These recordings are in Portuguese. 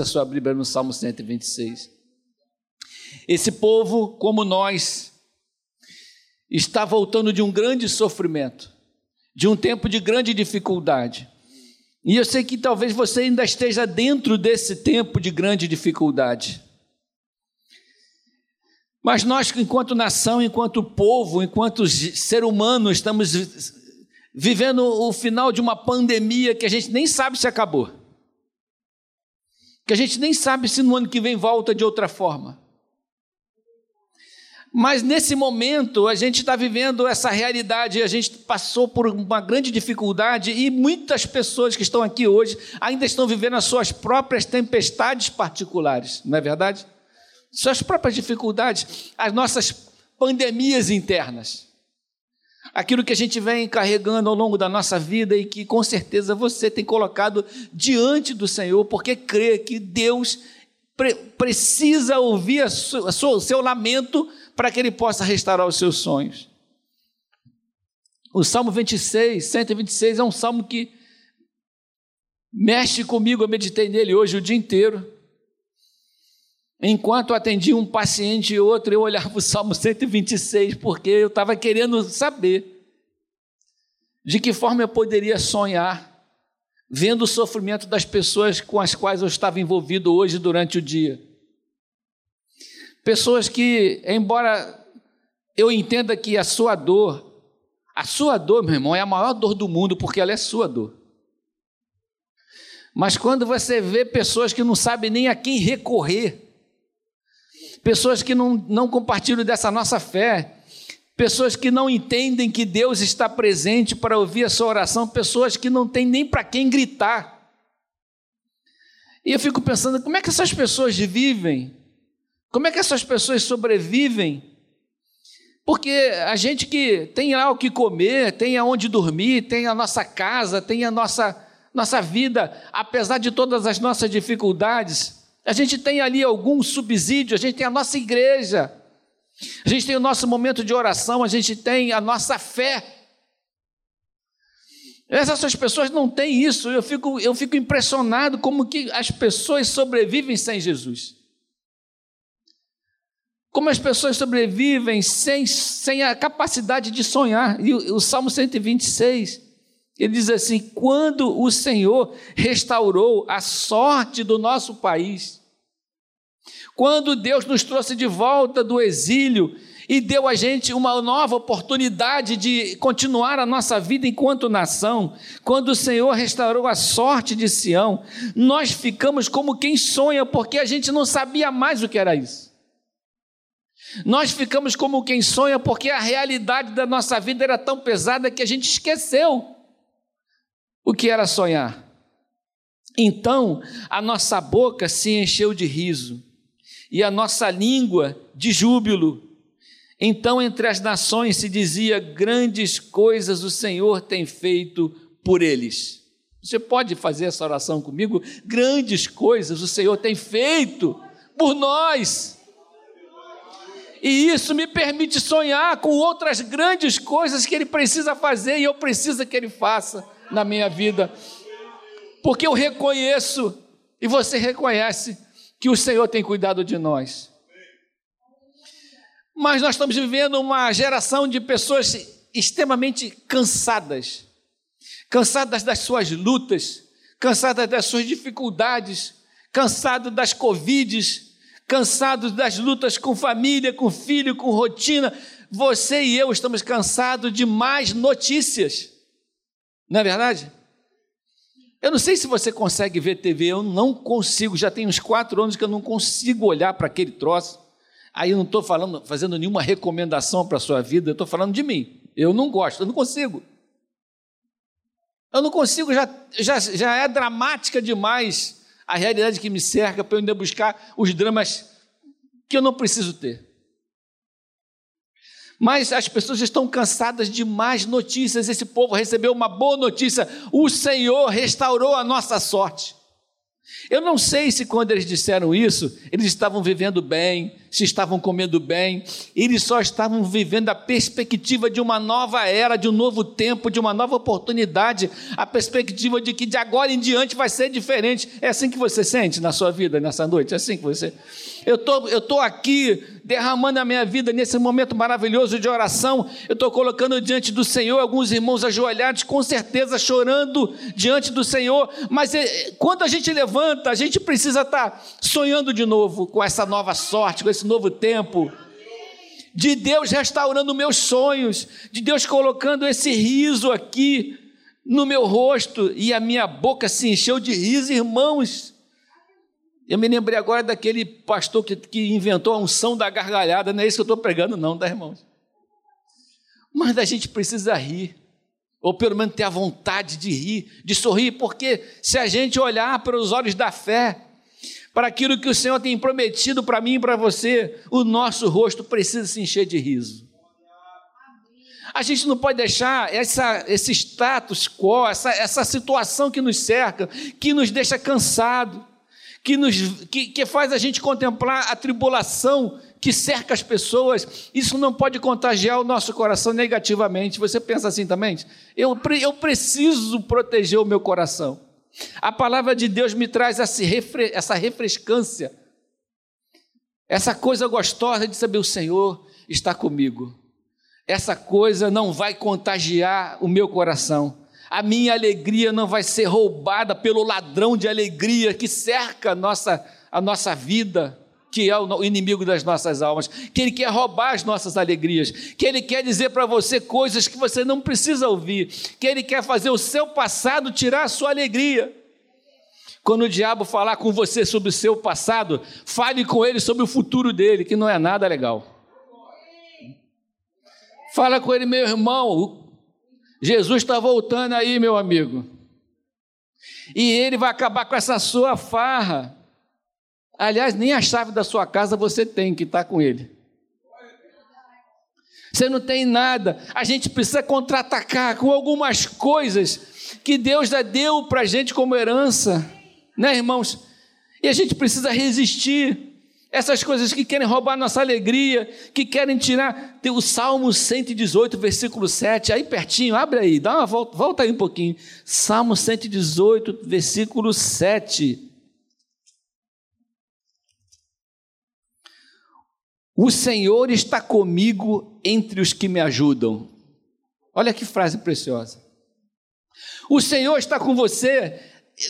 a sua Bíblia no Salmo 126. Esse povo, como nós, está voltando de um grande sofrimento, de um tempo de grande dificuldade. E eu sei que talvez você ainda esteja dentro desse tempo de grande dificuldade. Mas nós, enquanto nação, enquanto povo, enquanto ser humano, estamos vivendo o final de uma pandemia que a gente nem sabe se acabou. Que a gente nem sabe se no ano que vem volta de outra forma. Mas nesse momento a gente está vivendo essa realidade, a gente passou por uma grande dificuldade e muitas pessoas que estão aqui hoje ainda estão vivendo as suas próprias tempestades particulares, não é verdade? Suas próprias dificuldades, as nossas pandemias internas. Aquilo que a gente vem carregando ao longo da nossa vida e que com certeza você tem colocado diante do Senhor, porque crê que Deus pre precisa ouvir o seu lamento para que ele possa restaurar os seus sonhos. O Salmo 26, 126 é um salmo que mexe comigo, eu meditei nele hoje o dia inteiro. Enquanto atendia um paciente e outro, eu olhava o Salmo 126, porque eu estava querendo saber de que forma eu poderia sonhar, vendo o sofrimento das pessoas com as quais eu estava envolvido hoje durante o dia. Pessoas que, embora eu entenda que a sua dor, a sua dor, meu irmão, é a maior dor do mundo, porque ela é sua dor. Mas quando você vê pessoas que não sabem nem a quem recorrer, pessoas que não, não compartilham dessa nossa fé, pessoas que não entendem que Deus está presente para ouvir a sua oração, pessoas que não têm nem para quem gritar. E eu fico pensando, como é que essas pessoas vivem? Como é que essas pessoas sobrevivem? Porque a gente que tem lá o que comer, tem aonde dormir, tem a nossa casa, tem a nossa, nossa vida, apesar de todas as nossas dificuldades, a gente tem ali algum subsídio, a gente tem a nossa igreja, a gente tem o nosso momento de oração, a gente tem a nossa fé. Essas pessoas não têm isso, eu fico, eu fico impressionado como que as pessoas sobrevivem sem Jesus. Como as pessoas sobrevivem sem, sem a capacidade de sonhar. E o, o Salmo 126, ele diz assim: quando o Senhor restaurou a sorte do nosso país, quando Deus nos trouxe de volta do exílio e deu a gente uma nova oportunidade de continuar a nossa vida enquanto nação, quando o Senhor restaurou a sorte de Sião, nós ficamos como quem sonha, porque a gente não sabia mais o que era isso. Nós ficamos como quem sonha porque a realidade da nossa vida era tão pesada que a gente esqueceu o que era sonhar. Então, a nossa boca se encheu de riso e a nossa língua de júbilo. Então, entre as nações se dizia: grandes coisas o Senhor tem feito por eles. Você pode fazer essa oração comigo? Grandes coisas o Senhor tem feito por nós. E isso me permite sonhar com outras grandes coisas que Ele precisa fazer e eu preciso que Ele faça na minha vida. Porque eu reconheço, e você reconhece, que o Senhor tem cuidado de nós. Mas nós estamos vivendo uma geração de pessoas extremamente cansadas, cansadas das suas lutas, cansadas das suas dificuldades, cansadas das Covides, cansados das lutas com família, com filho, com rotina. Você e eu estamos cansados de mais notícias. Não é verdade? Eu não sei se você consegue ver TV, eu não consigo. Já tem uns quatro anos que eu não consigo olhar para aquele troço. Aí eu não estou falando, fazendo nenhuma recomendação para a sua vida, eu estou falando de mim. Eu não gosto, eu não consigo. Eu não consigo, já, já, já é dramática demais a realidade que me cerca para eu ainda buscar os dramas que eu não preciso ter. Mas as pessoas estão cansadas de mais notícias. Esse povo recebeu uma boa notícia: o Senhor restaurou a nossa sorte. Eu não sei se quando eles disseram isso, eles estavam vivendo bem, se estavam comendo bem, eles só estavam vivendo a perspectiva de uma nova era, de um novo tempo, de uma nova oportunidade, a perspectiva de que de agora em diante vai ser diferente. É assim que você sente na sua vida nessa noite? É assim que você. Eu tô, estou tô aqui derramando a minha vida nesse momento maravilhoso de oração. Eu estou colocando diante do Senhor alguns irmãos ajoelhados, com certeza chorando diante do Senhor. Mas é, quando a gente levanta, a gente precisa estar tá sonhando de novo com essa nova sorte, com esse novo tempo. De Deus restaurando meus sonhos, de Deus colocando esse riso aqui no meu rosto e a minha boca se encheu de riso, irmãos. Eu me lembrei agora daquele pastor que, que inventou a unção da gargalhada, não é isso que eu estou pregando, não, tá, irmãos? Mas a gente precisa rir, ou pelo menos ter a vontade de rir, de sorrir, porque se a gente olhar para os olhos da fé, para aquilo que o Senhor tem prometido para mim e para você, o nosso rosto precisa se encher de riso. A gente não pode deixar essa, esse status quo, essa, essa situação que nos cerca, que nos deixa cansado, que, nos, que, que faz a gente contemplar a tribulação que cerca as pessoas, isso não pode contagiar o nosso coração negativamente. Você pensa assim também? Eu, eu preciso proteger o meu coração. A palavra de Deus me traz essa refrescância, essa coisa gostosa de saber o Senhor está comigo. Essa coisa não vai contagiar o meu coração a minha alegria não vai ser roubada pelo ladrão de alegria que cerca a nossa, a nossa vida, que é o inimigo das nossas almas, que ele quer roubar as nossas alegrias, que ele quer dizer para você coisas que você não precisa ouvir, que ele quer fazer o seu passado tirar a sua alegria. Quando o diabo falar com você sobre o seu passado, fale com ele sobre o futuro dele, que não é nada legal. Fala com ele, meu irmão, Jesus está voltando aí, meu amigo. E ele vai acabar com essa sua farra. Aliás, nem a chave da sua casa você tem que está com ele. Você não tem nada. A gente precisa contra-atacar com algumas coisas que Deus já deu para a gente como herança, né, irmãos? E a gente precisa resistir. Essas coisas que querem roubar nossa alegria, que querem tirar. Tem o Salmo 118, versículo 7, aí pertinho, abre aí, dá uma volta, volta aí um pouquinho. Salmo 118, versículo 7. O Senhor está comigo entre os que me ajudam. Olha que frase preciosa. O Senhor está com você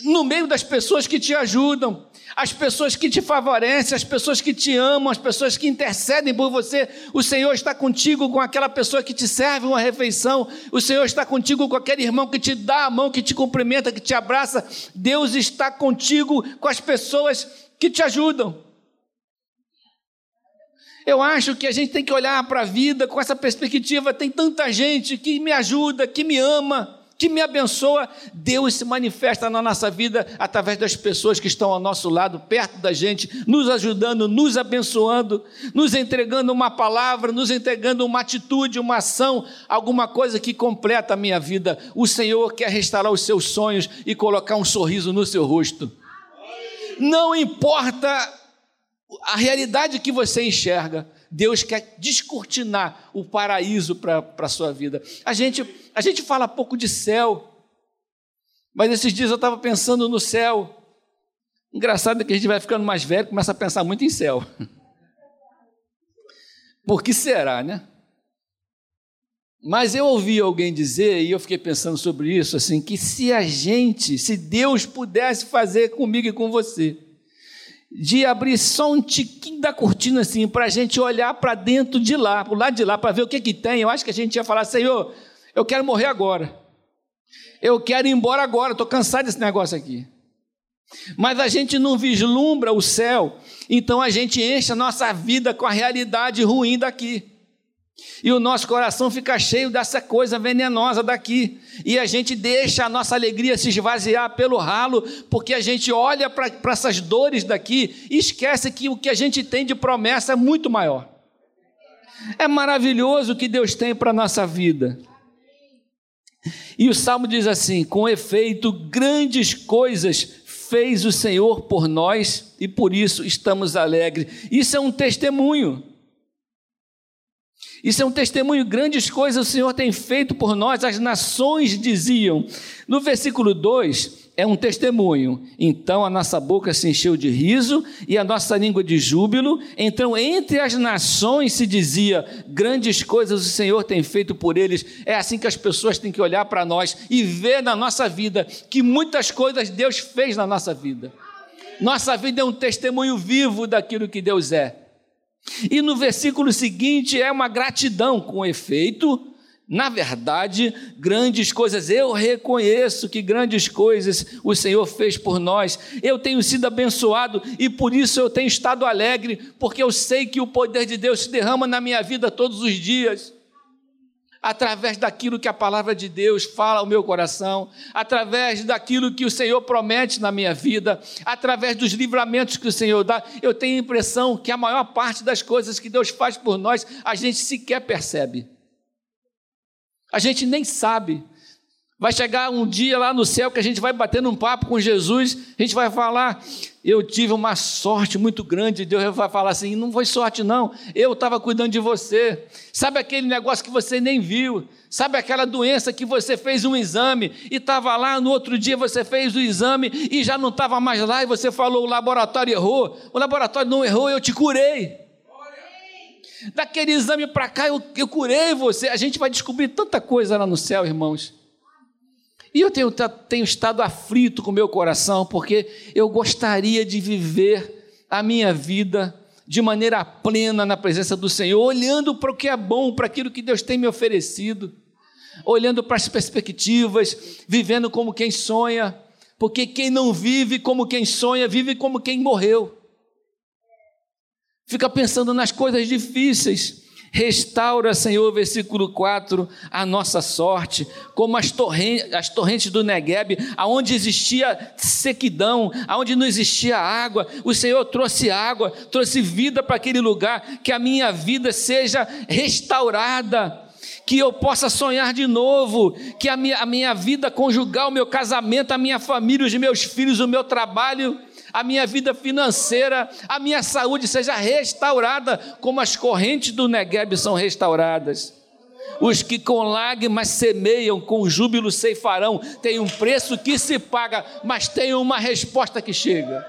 no meio das pessoas que te ajudam, as pessoas que te favorecem, as pessoas que te amam, as pessoas que intercedem por você. O Senhor está contigo com aquela pessoa que te serve uma refeição. O Senhor está contigo com aquele irmão que te dá a mão, que te cumprimenta, que te abraça. Deus está contigo com as pessoas que te ajudam. Eu acho que a gente tem que olhar para a vida com essa perspectiva. Tem tanta gente que me ajuda, que me ama que me abençoa, Deus se manifesta na nossa vida através das pessoas que estão ao nosso lado, perto da gente, nos ajudando, nos abençoando, nos entregando uma palavra, nos entregando uma atitude, uma ação, alguma coisa que completa a minha vida. O Senhor quer restaurar os seus sonhos e colocar um sorriso no seu rosto. Não importa a realidade que você enxerga, Deus quer descortinar o paraíso para a sua vida. A gente, a gente fala pouco de céu, mas esses dias eu estava pensando no céu. Engraçado que a gente vai ficando mais velho, começa a pensar muito em céu. Por que será, né? Mas eu ouvi alguém dizer, e eu fiquei pensando sobre isso, assim, que se a gente, se Deus pudesse fazer comigo e com você, de abrir só um tiquinho da cortina assim, para a gente olhar para dentro de lá, para o lado de lá, para ver o que, que tem. Eu acho que a gente ia falar, Senhor, eu quero morrer agora. Eu quero ir embora agora, estou cansado desse negócio aqui. Mas a gente não vislumbra o céu, então a gente enche a nossa vida com a realidade ruim daqui. E o nosso coração fica cheio dessa coisa venenosa daqui. E a gente deixa a nossa alegria se esvaziar pelo ralo, porque a gente olha para essas dores daqui e esquece que o que a gente tem de promessa é muito maior. É maravilhoso o que Deus tem para a nossa vida. E o salmo diz assim: com efeito, grandes coisas fez o Senhor por nós e por isso estamos alegres. Isso é um testemunho. Isso é um testemunho, grandes coisas o Senhor tem feito por nós, as nações diziam. No versículo 2, é um testemunho. Então a nossa boca se encheu de riso e a nossa língua de júbilo. Então, entre as nações se dizia: grandes coisas o Senhor tem feito por eles. É assim que as pessoas têm que olhar para nós e ver na nossa vida que muitas coisas Deus fez na nossa vida. Nossa vida é um testemunho vivo daquilo que Deus é. E no versículo seguinte é uma gratidão com efeito na verdade, grandes coisas, eu reconheço que grandes coisas o Senhor fez por nós. Eu tenho sido abençoado e por isso eu tenho estado alegre, porque eu sei que o poder de Deus se derrama na minha vida todos os dias. Através daquilo que a palavra de Deus fala ao meu coração, através daquilo que o Senhor promete na minha vida, através dos livramentos que o Senhor dá, eu tenho a impressão que a maior parte das coisas que Deus faz por nós, a gente sequer percebe. A gente nem sabe. Vai chegar um dia lá no céu que a gente vai bater num papo com Jesus, a gente vai falar: Eu tive uma sorte muito grande. Deus vai falar assim: Não foi sorte, não. Eu estava cuidando de você. Sabe aquele negócio que você nem viu? Sabe aquela doença que você fez um exame e estava lá, no outro dia você fez o exame e já não estava mais lá e você falou: O laboratório errou. O laboratório não errou, eu te curei. Daquele exame para cá eu, eu curei você. A gente vai descobrir tanta coisa lá no céu, irmãos. E eu tenho, tenho estado aflito com o meu coração, porque eu gostaria de viver a minha vida de maneira plena na presença do Senhor, olhando para o que é bom, para aquilo que Deus tem me oferecido, olhando para as perspectivas, vivendo como quem sonha, porque quem não vive como quem sonha, vive como quem morreu fica pensando nas coisas difíceis. Restaura, Senhor, versículo 4, a nossa sorte, como as torrentes, as torrentes do Negueb, aonde existia sequidão, aonde não existia água, o Senhor trouxe água, trouxe vida para aquele lugar, que a minha vida seja restaurada, que eu possa sonhar de novo, que a minha, a minha vida conjugal, o meu casamento, a minha família, os meus filhos, o meu trabalho, a minha vida financeira, a minha saúde seja restaurada, como as correntes do Negueb são restauradas. Os que com lágrimas semeiam, com júbilo ceifarão. Tem um preço que se paga, mas tem uma resposta que chega.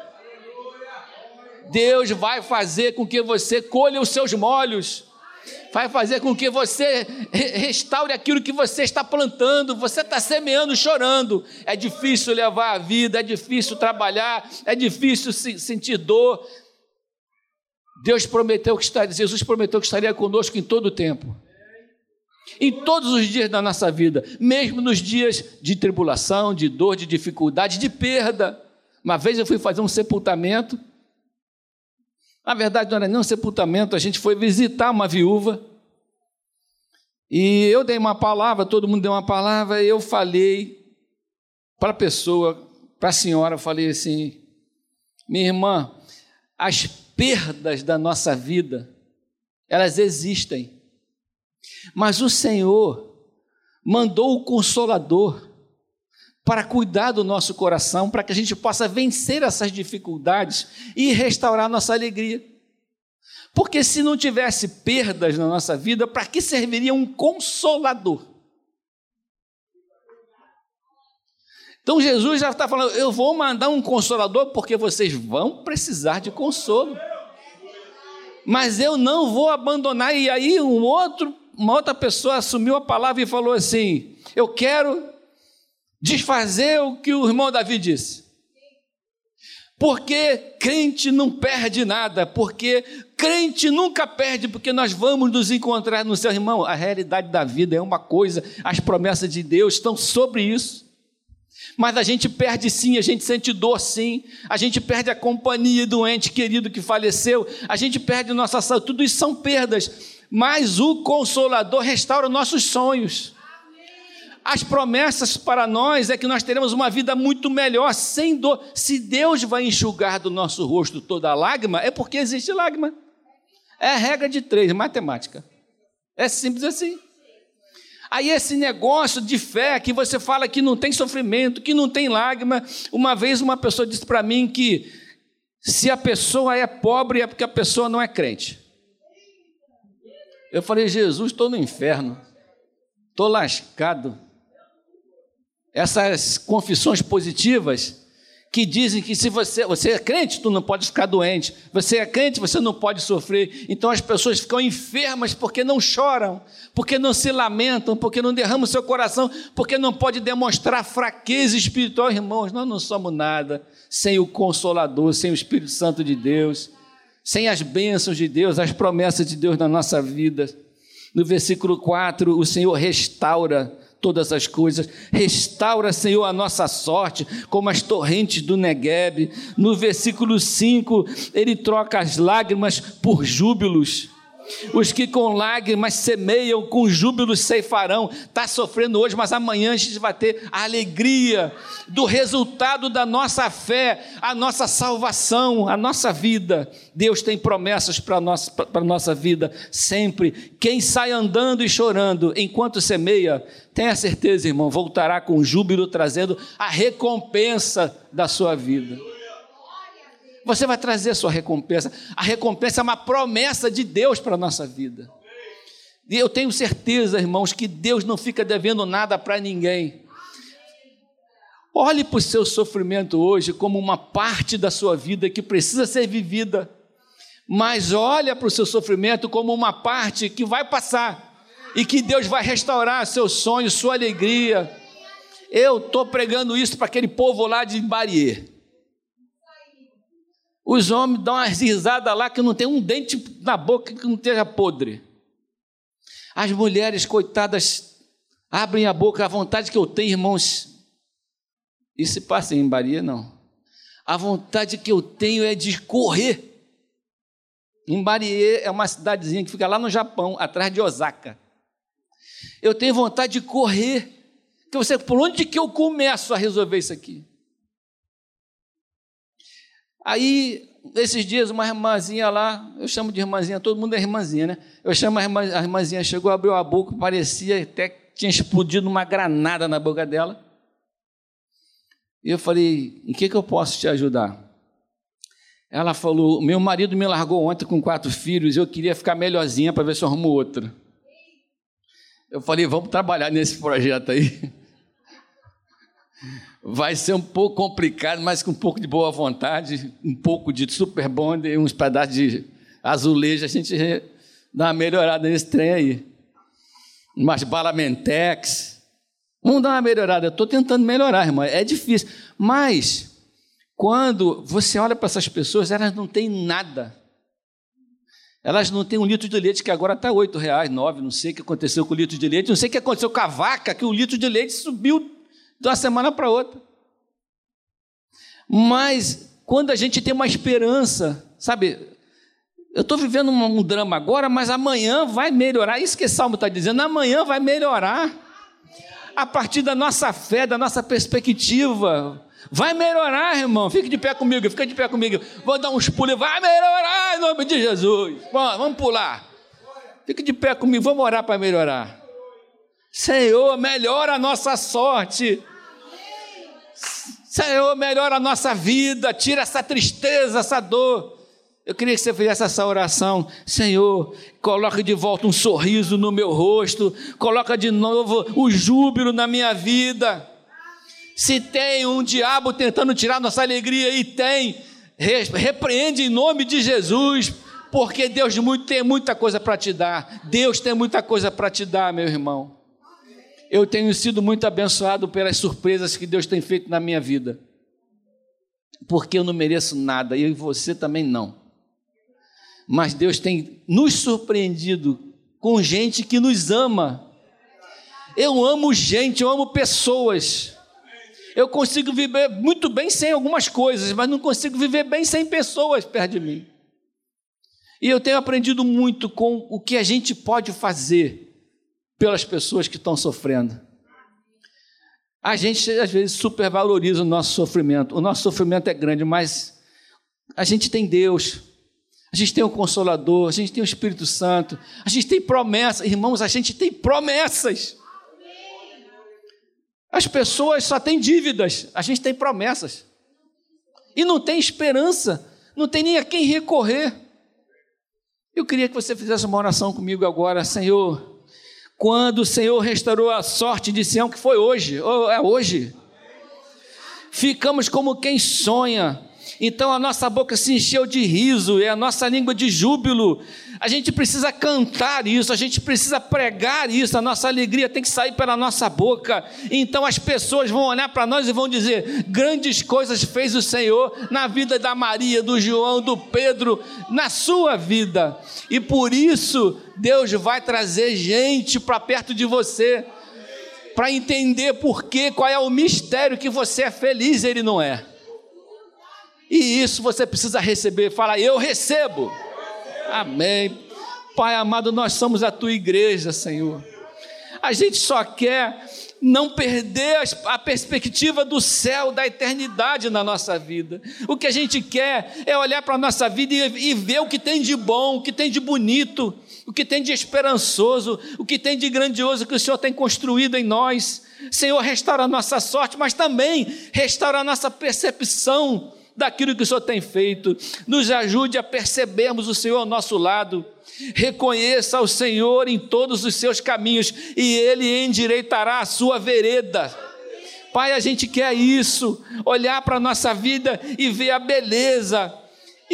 Deus vai fazer com que você colha os seus molhos vai fazer com que você restaure aquilo que você está plantando, você está semeando, chorando. É difícil levar a vida, é difícil trabalhar, é difícil sentir dor. Deus prometeu que estaria, Jesus prometeu que estaria conosco em todo o tempo. Em todos os dias da nossa vida, mesmo nos dias de tribulação, de dor, de dificuldade, de perda. Uma vez eu fui fazer um sepultamento na verdade, não era nem um sepultamento, a gente foi visitar uma viúva. E eu dei uma palavra, todo mundo deu uma palavra, e eu falei para a pessoa, para a senhora, falei assim: minha irmã, as perdas da nossa vida, elas existem, mas o Senhor mandou o Consolador para cuidar do nosso coração, para que a gente possa vencer essas dificuldades e restaurar nossa alegria. Porque se não tivesse perdas na nossa vida, para que serviria um consolador? Então Jesus já está falando: eu vou mandar um consolador porque vocês vão precisar de consolo. Mas eu não vou abandonar. E aí um outro, uma outra pessoa assumiu a palavra e falou assim: eu quero desfazer o que o irmão Davi disse. Porque crente não perde nada, porque crente nunca perde, porque nós vamos nos encontrar no seu irmão. A realidade da vida é uma coisa, as promessas de Deus estão sobre isso. Mas a gente perde sim, a gente sente dor sim, a gente perde a companhia do ente querido que faleceu, a gente perde nossa saúde, tudo isso são perdas. Mas o Consolador restaura nossos sonhos. As promessas para nós é que nós teremos uma vida muito melhor, sem dor. Se Deus vai enxugar do nosso rosto toda a lágrima, é porque existe lágrima. É a regra de três, matemática. É simples assim. Aí esse negócio de fé que você fala que não tem sofrimento, que não tem lágrima. Uma vez uma pessoa disse para mim que se a pessoa é pobre é porque a pessoa não é crente. Eu falei, Jesus, estou no inferno, estou lascado. Essas confissões positivas que dizem que se você, você é crente, tu não pode ficar doente. Você é crente, você não pode sofrer. Então as pessoas ficam enfermas porque não choram, porque não se lamentam, porque não derramam seu coração, porque não pode demonstrar fraqueza espiritual, irmãos. Nós não somos nada sem o consolador, sem o Espírito Santo de Deus, sem as bênçãos de Deus, as promessas de Deus na nossa vida. No versículo 4, o Senhor restaura todas as coisas. Restaura, Senhor, a nossa sorte, como as torrentes do Negueb. No versículo 5, ele troca as lágrimas por júbilos. Os que com lágrimas semeiam, com júbilos ceifarão. Está sofrendo hoje, mas amanhã a gente vai ter a alegria do resultado da nossa fé, a nossa salvação, a nossa vida. Deus tem promessas para a nossa, nossa vida sempre. Quem sai andando e chorando enquanto semeia, tenha certeza, irmão, voltará com júbilo, trazendo a recompensa da sua vida. Você vai trazer a sua recompensa. A recompensa é uma promessa de Deus para a nossa vida. E eu tenho certeza, irmãos, que Deus não fica devendo nada para ninguém. Olhe para o seu sofrimento hoje como uma parte da sua vida que precisa ser vivida. Mas olha para o seu sofrimento como uma parte que vai passar e que Deus vai restaurar seus sonhos, sua alegria. Eu estou pregando isso para aquele povo lá de Barier. Os homens dão umas risadas lá que não tem um dente na boca que não esteja podre. As mulheres, coitadas, abrem a boca, a vontade que eu tenho, irmãos. Isso passa em Bahia, não. A vontade que eu tenho é de correr. Em Barie é uma cidadezinha que fica lá no Japão, atrás de Osaka. Eu tenho vontade de correr. Que você, por onde que eu começo a resolver isso aqui? Aí, esses dias, uma irmãzinha lá, eu chamo de irmãzinha, todo mundo é irmãzinha, né? Eu chamo a, irmã, a irmãzinha, chegou, abriu a boca, parecia até que tinha explodido uma granada na boca dela. E eu falei: em que, que eu posso te ajudar? Ela falou: meu marido me largou ontem com quatro filhos, eu queria ficar melhorzinha para ver se eu arrumo outra. Eu falei: vamos trabalhar nesse projeto aí. Vai ser um pouco complicado, mas com um pouco de boa vontade, um pouco de super bond e uns pedaços de azulejo, a gente dá uma melhorada nesse trem aí. Umas balamentex. Vamos dar uma melhorada. Eu estou tentando melhorar, irmão. É difícil. Mas, quando você olha para essas pessoas, elas não têm nada. Elas não têm um litro de leite que agora está oito reais, nove, não sei o que aconteceu com o litro de leite, não sei o que aconteceu com a vaca, que o litro de leite subiu de uma semana para outra. Mas quando a gente tem uma esperança, sabe? Eu estou vivendo um, um, drama agora, mas amanhã vai melhorar. Isso que o Salmo está dizendo, amanhã vai melhorar. A partir da nossa fé, da nossa perspectiva. Vai melhorar, irmão. Fique de pé comigo, fica de pé comigo. Vou dar uns pulos, vai melhorar em nome de Jesus. Vamos, vamos pular. Fique de pé comigo, vamos orar para melhorar. Senhor, melhora a nossa sorte. Senhor, melhora a nossa vida, tira essa tristeza, essa dor. Eu queria que você fizesse essa oração. Senhor, coloque de volta um sorriso no meu rosto, coloca de novo o júbilo na minha vida. Se tem um diabo tentando tirar nossa alegria, e tem, repreende em nome de Jesus, porque Deus tem muita coisa para te dar. Deus tem muita coisa para te dar, meu irmão eu tenho sido muito abençoado pelas surpresas que Deus tem feito na minha vida. Porque eu não mereço nada, e você também não. Mas Deus tem nos surpreendido com gente que nos ama. Eu amo gente, eu amo pessoas. Eu consigo viver muito bem sem algumas coisas, mas não consigo viver bem sem pessoas perto de mim. E eu tenho aprendido muito com o que a gente pode fazer pelas pessoas que estão sofrendo. A gente às vezes supervaloriza o nosso sofrimento. O nosso sofrimento é grande, mas a gente tem Deus, a gente tem o Consolador, a gente tem o Espírito Santo, a gente tem promessas, irmãos, a gente tem promessas. As pessoas só têm dívidas, a gente tem promessas. E não tem esperança, não tem nem a quem recorrer. Eu queria que você fizesse uma oração comigo agora, Senhor. Quando o Senhor restaurou a sorte de Sião, que foi hoje, é hoje, ficamos como quem sonha. Então a nossa boca se encheu de riso e a nossa língua de júbilo. A gente precisa cantar isso, a gente precisa pregar isso, a nossa alegria tem que sair pela nossa boca. Então as pessoas vão olhar para nós e vão dizer: grandes coisas fez o Senhor na vida da Maria, do João, do Pedro, na sua vida. E por isso Deus vai trazer gente para perto de você para entender por quê, qual é o mistério que você é feliz e ele não é. E isso você precisa receber. Fala, eu recebo. Amém. Pai amado, nós somos a tua igreja, Senhor. A gente só quer não perder a perspectiva do céu, da eternidade na nossa vida. O que a gente quer é olhar para a nossa vida e, ver o que tem de bom, o que tem de bonito, o que tem de esperançoso, o que tem de grandioso que o Senhor tem construído em nós. Senhor, restaura a nossa sorte, mas também restaura a nossa percepção daquilo que o Senhor tem feito, nos ajude a percebermos o Senhor ao nosso lado, reconheça o Senhor em todos os seus caminhos e Ele endireitará a sua vereda. Pai, a gente quer isso, olhar para a nossa vida e ver a beleza,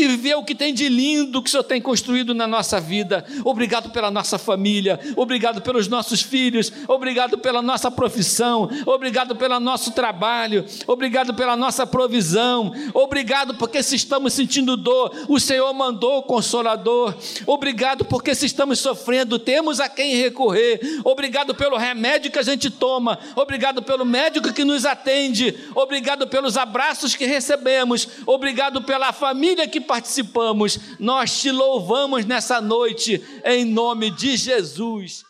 e ver o que tem de lindo que o Senhor tem construído na nossa vida. Obrigado pela nossa família, obrigado pelos nossos filhos, obrigado pela nossa profissão, obrigado pelo nosso trabalho, obrigado pela nossa provisão, obrigado porque se estamos sentindo dor, o Senhor mandou o consolador. Obrigado porque se estamos sofrendo, temos a quem recorrer. Obrigado pelo remédio que a gente toma, obrigado pelo médico que nos atende, obrigado pelos abraços que recebemos, obrigado pela família que participamos, nós te louvamos nessa noite, em nome de Jesus.